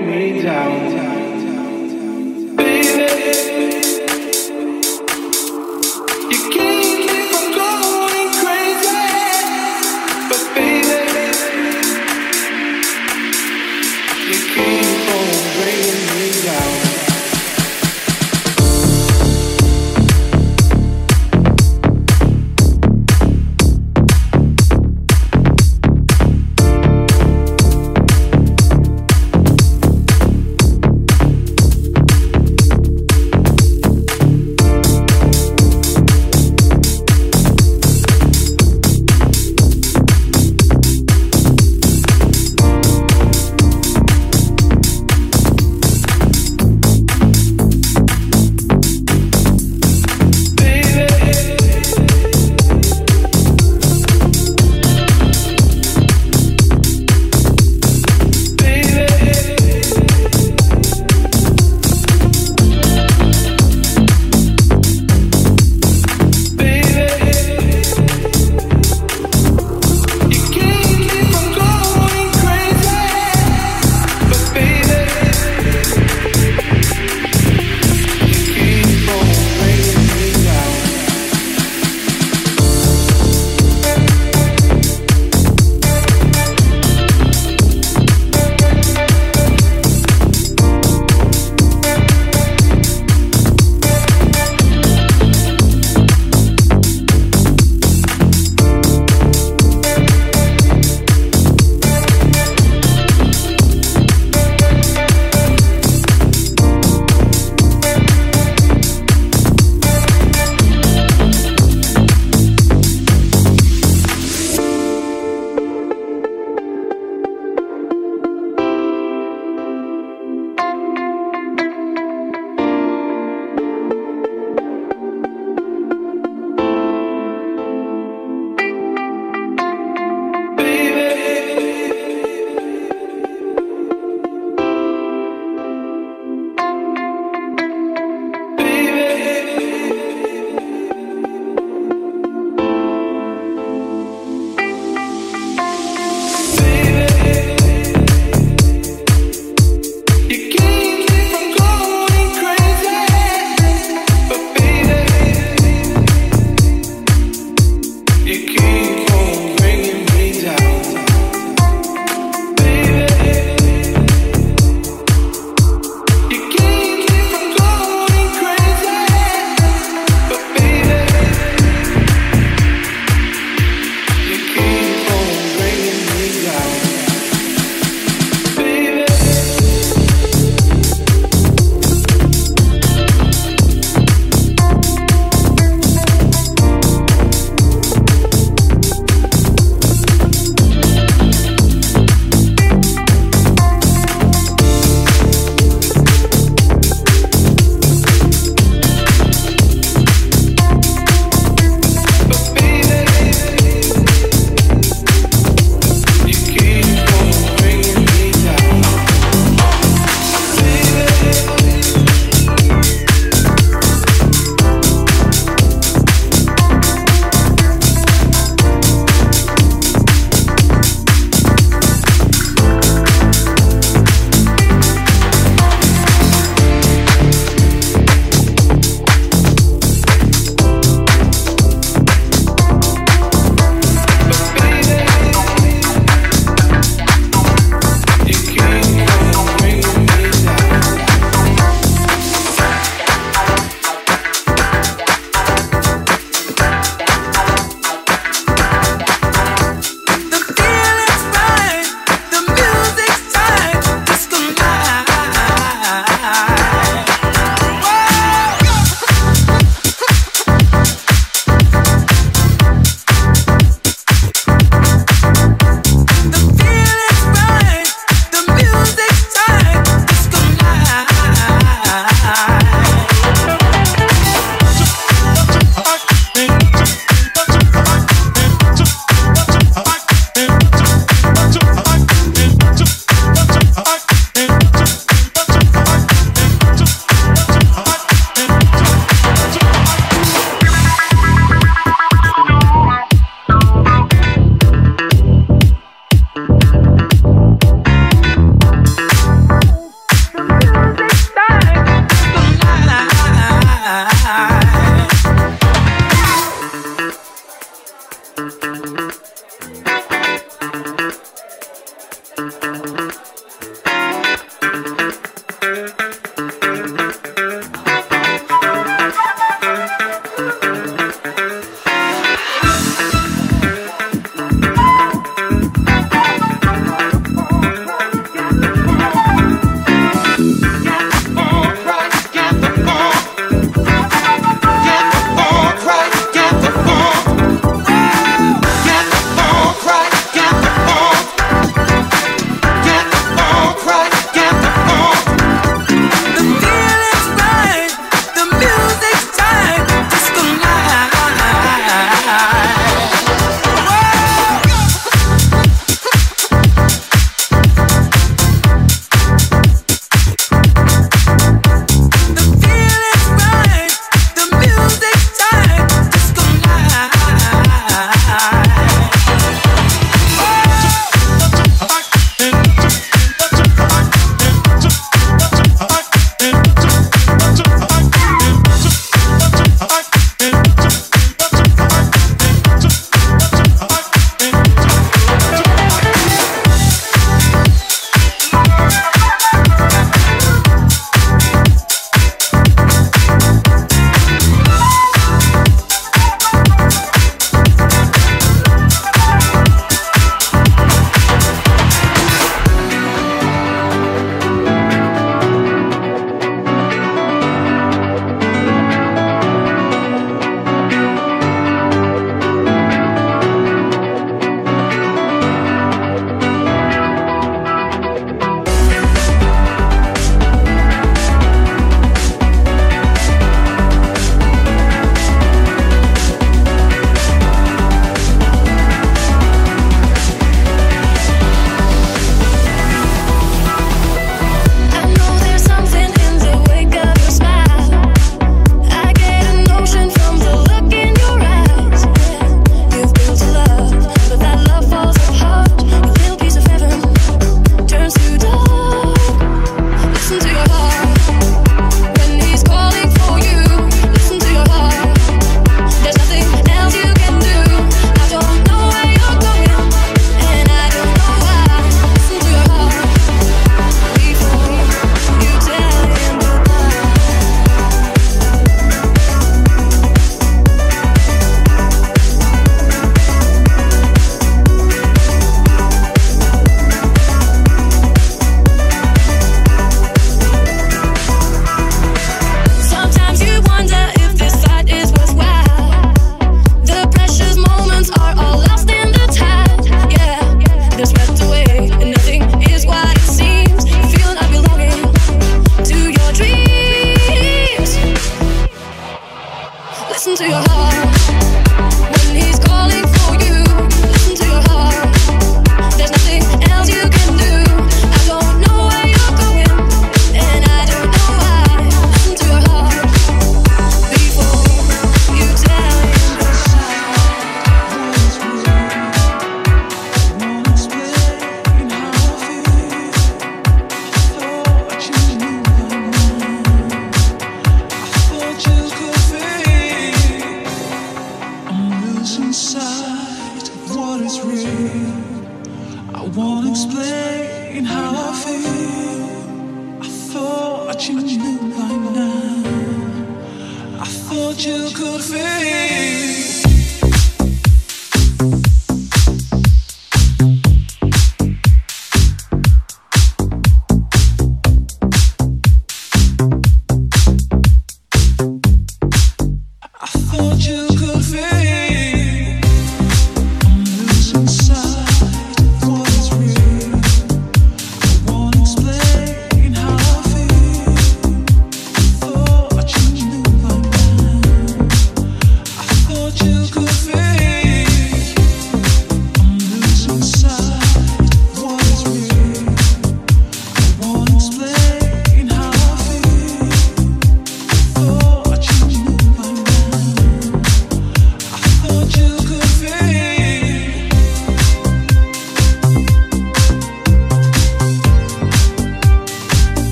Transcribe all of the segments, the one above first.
me down.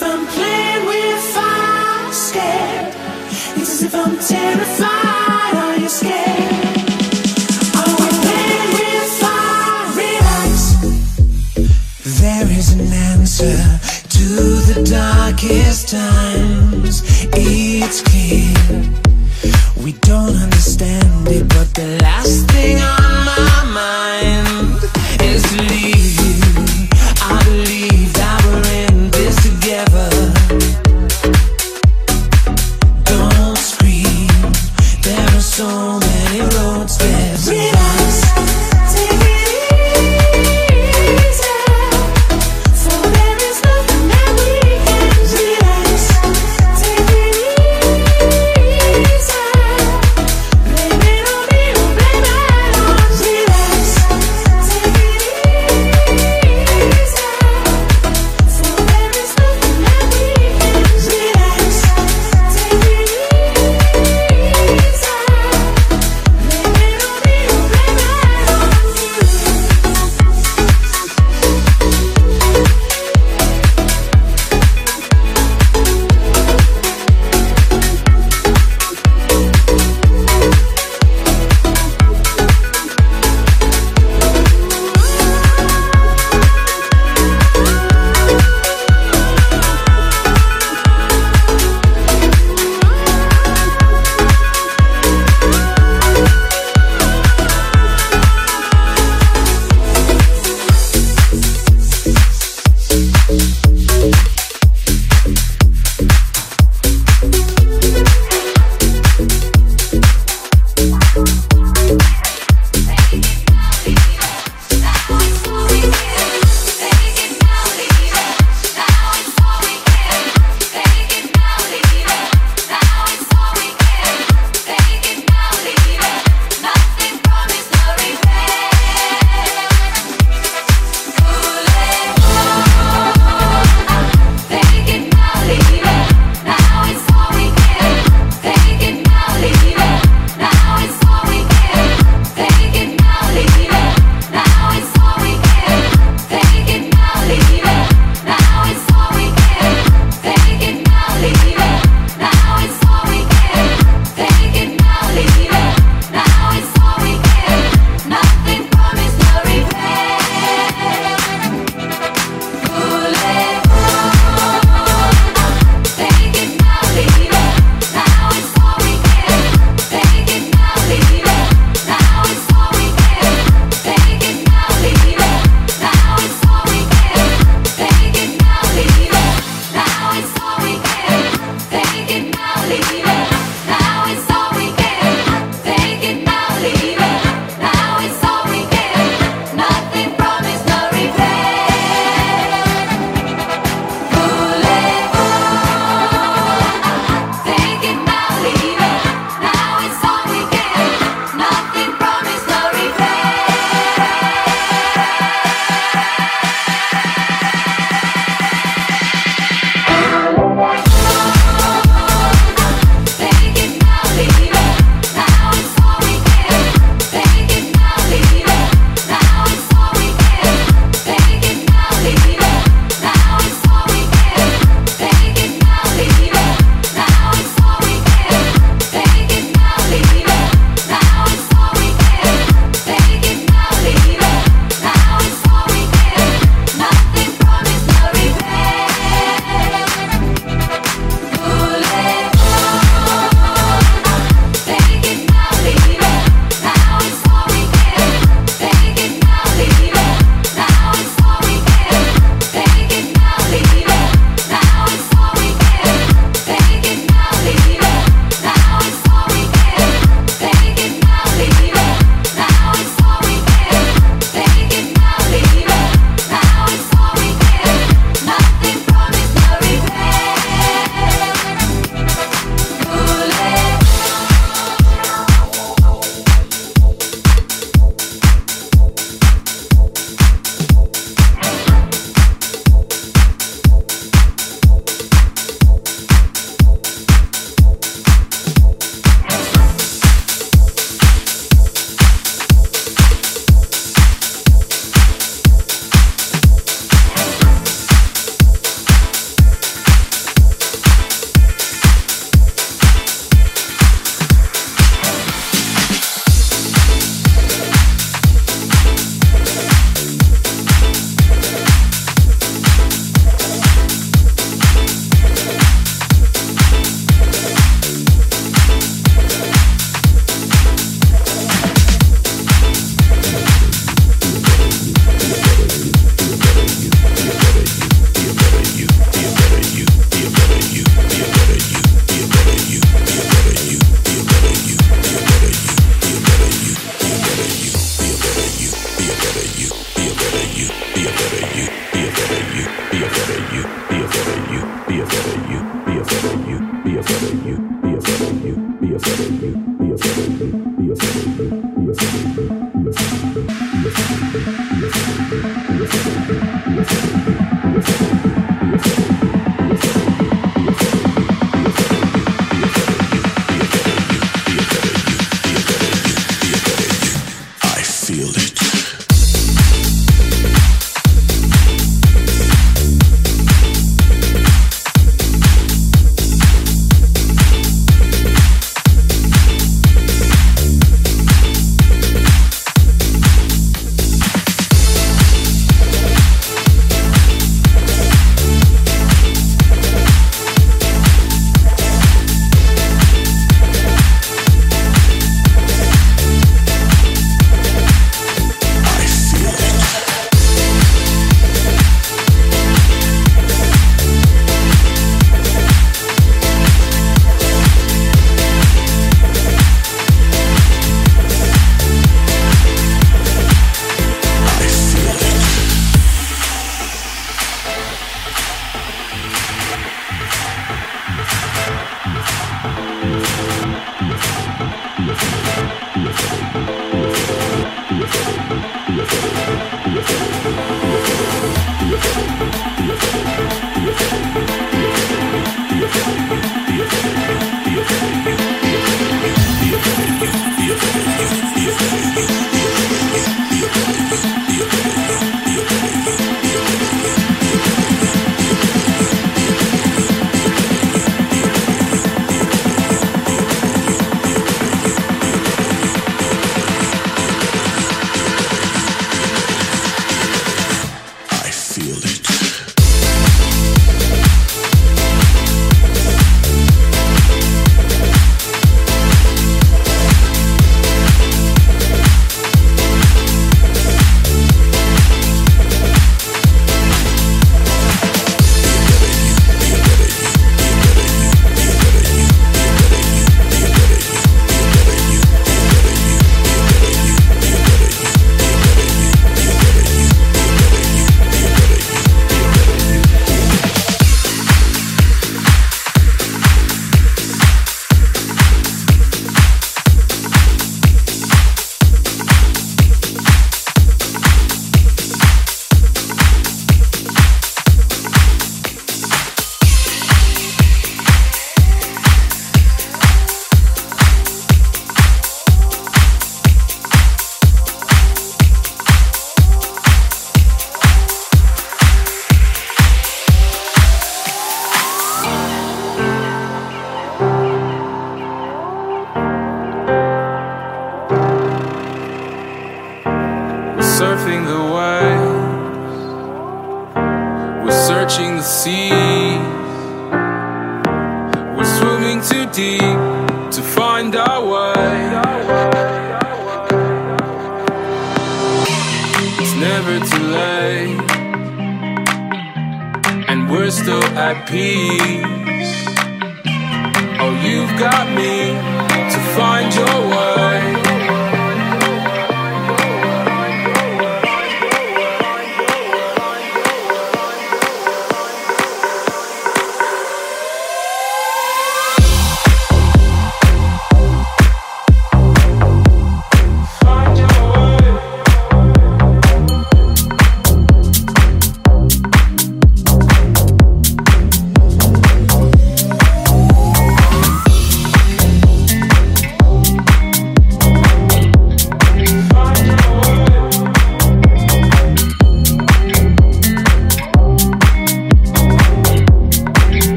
If I'm playing with fire, scared. It's as if I'm terrified. Are you scared? Are we playing with fire? Relax. There is an answer to the darkest times.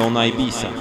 Listening My Own Ibiza.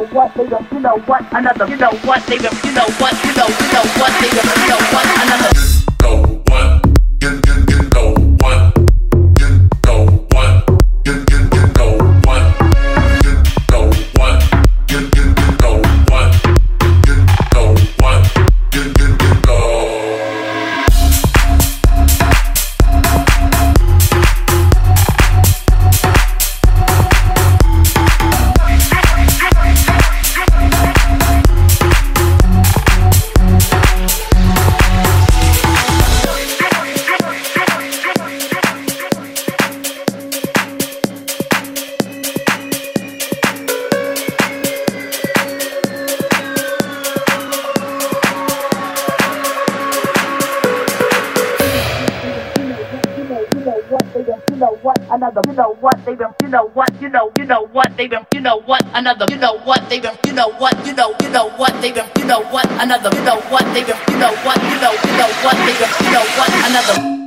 know what, they don't, you know what, another, you know what, they don't, you know what, you know, you know what, they don't, you know what, another. you know what, you know, you know what they've been, you know what another, you know what they've been, you know what, you know, you know what they've been, you know what another, you know what they've been, you know what, you know, you know what they've been, you know what another.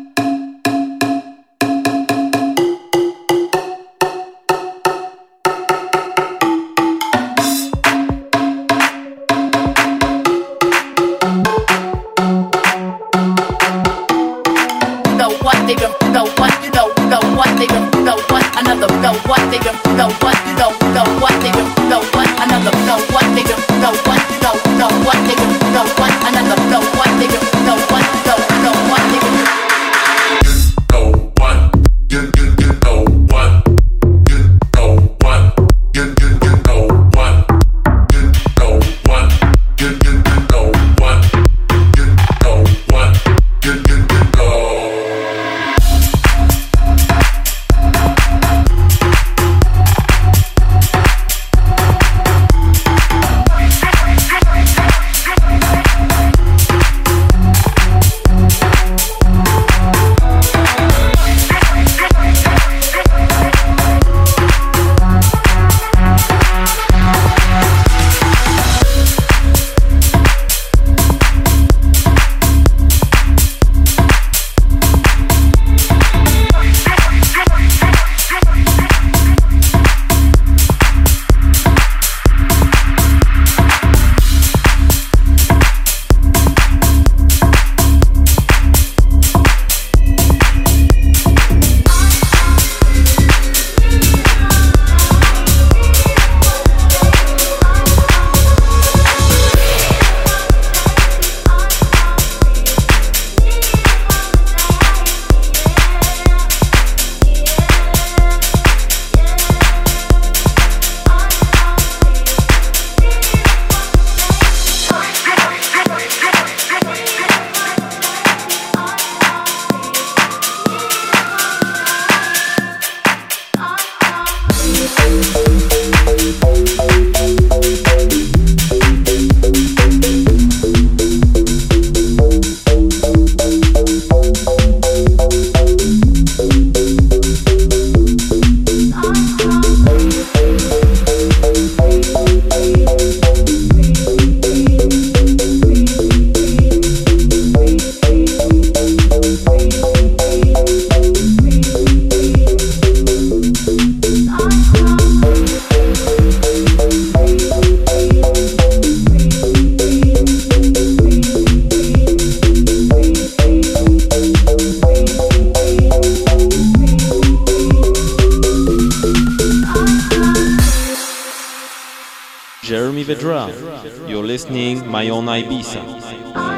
Listening my own Ibiza.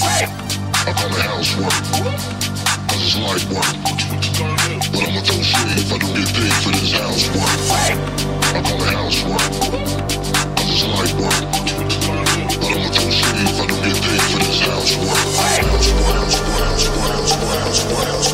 I call it housework. Cause it's life work. But I'ma throw shade if I don't get paid for this housework. I call it housework. Cause it's life work. But I'ma throw shade if I don't get paid for this housework. Housework, housework, housework, housework, housework, housework.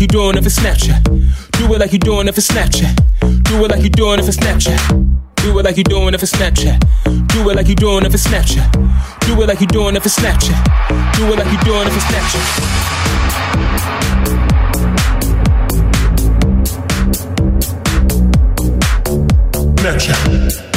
Like you're doing it for Snapchat. Do it like you're doing it for Snapchat. Do it like you're doing it for Snapchat. Do it like you're doing it for Snapchat. Do it like you're doing it for Snapchat. Do it like you're doing it for Snapchat. Do it like you're doing it for. Snapchat. Snapchat.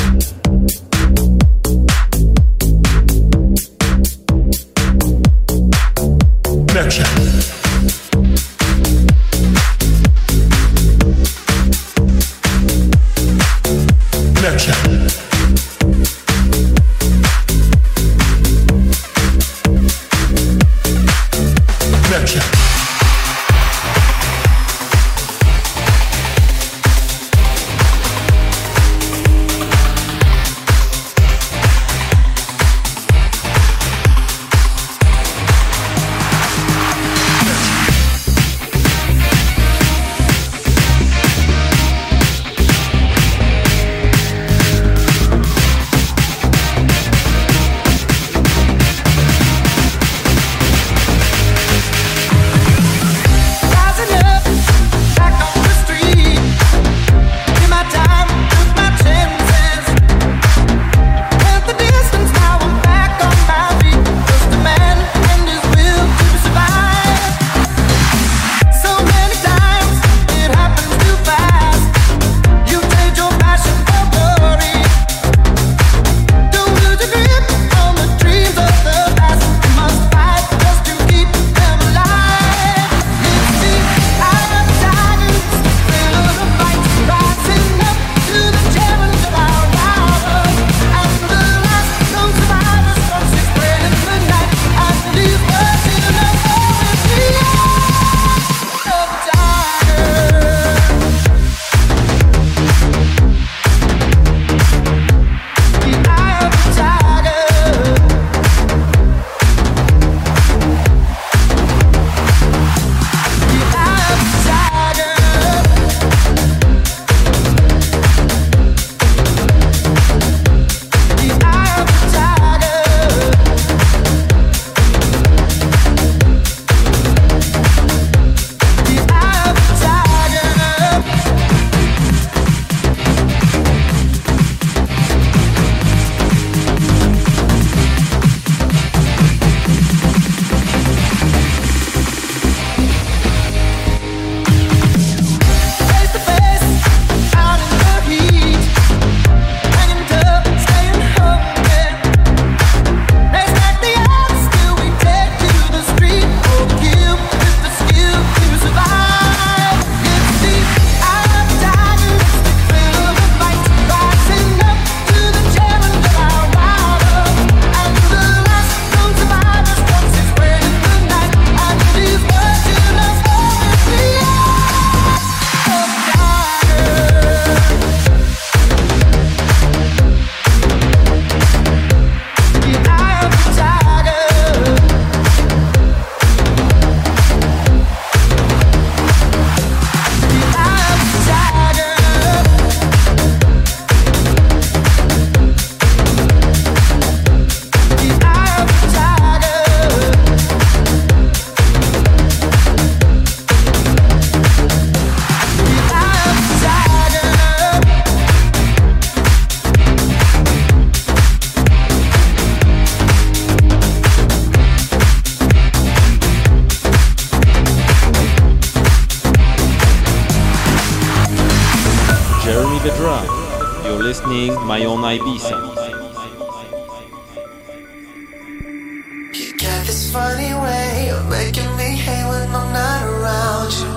Funny way of making me hate when I'm not around you.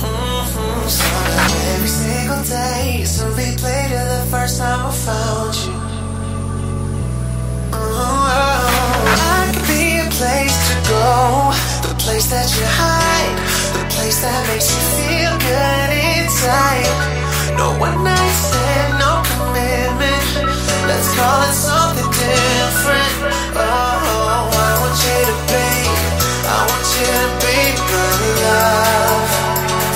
Mm-hmm. So every single day is a replay to the first time I found you. Oh, I could be a place to go, the place that you hide, the place that makes you feel good inside. No one night stand. Let's call it something different. Oh, I want you to be, I want you to be my love.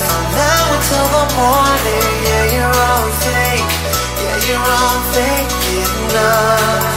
From now until the morning, yeah, you're all fake, yeah, you're all fake enough.